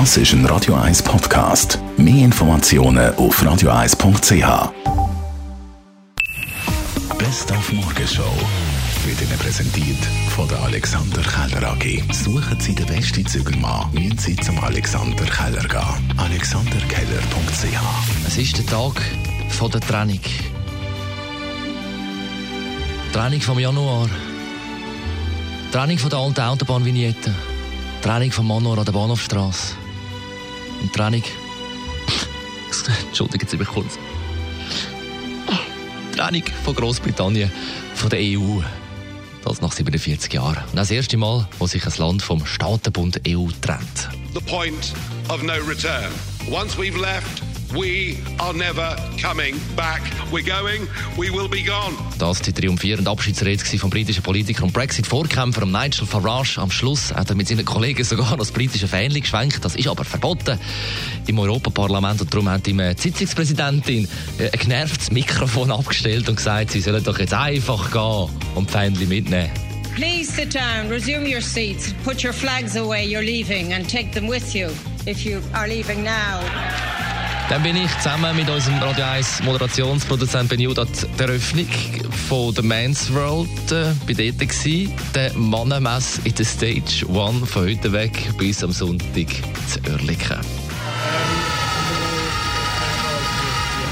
Das ist ein Radio 1 Podcast. Mehr Informationen auf radio1.ch. Best auf Morgenshow wird Ihnen präsentiert von der Alexander Keller AG. Suchen Sie den besten Zügelmann, müssen Sie zum Alexander Keller gehen. AlexanderKeller.ch Es ist der Tag von der Trennung. Trennung vom Januar. Trennung von der alten Autobahnvignette. Trennung vom Manor an der Bahnhofstrasse. Und Trennung. Entschuldigen Sie mich kurz. Trennung von Großbritannien, von der EU. Das nach 47 Jahren. Und das erste Mal, wo sich ein Land vom Staatenbund EU trennt. the point of no return. Once we've left, we are never coming back. We're going, we will be gone. Das die triumphierende Abschiedsrede vom britischen Politiker und Brexit-Vorkämpfer Nigel Farage. Am Schluss hat er mit seinen Kollegen sogar noch das britische Fähnchen geschwenkt. Das ist aber verboten im Europaparlament und darum hat ihm die Sitzungspräsidentin äh, ein genervtes Mikrofon abgestellt und gesagt, sie sollen doch jetzt einfach gehen und die Fähnchen mitnehmen. Please sit down, resume your seats, put your flags away, you're leaving, and take them with you if you are leaving now. Dann bin ich zusammen mit unserem Radio 1 Moderationsproduzent Ben Judat der Eröffnung von der Men's World äh, bei dort gsi. Der Mannenmess in der Stage One von heute weg bis am Sonntag zu Oerlikon.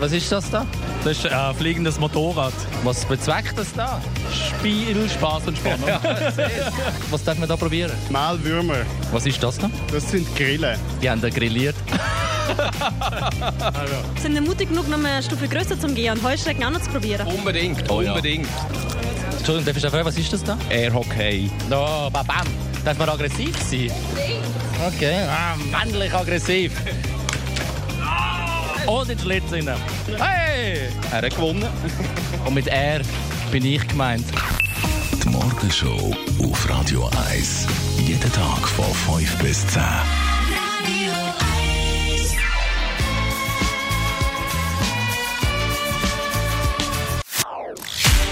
Was ist das da? Das ist ein fliegendes Motorrad. Was bezweckt das da? Spiel, Spaß und Spannung. Was darf man da probieren? Maulwürmer, Was ist das da? das sind Grillen. Die haben da grilliert. Sind wir mutig genug, noch eine Stufe größer zu gehen und Heuschrecken auch noch zu probieren. Unbedingt, Oh ja. unbedingt. Entschuldigung, darf ich fragen, was ist das da? Airhockey. No, bam, bam. Darf man aggressiv sein? Okay, ah, männlich aggressiv. Oh, den Schlitz rein. Hey! Er hat gewonnen. Und mit er bin ich gemeint. Die Morgenshow auf Radio 1. Jeden Tag von 5 bis 10.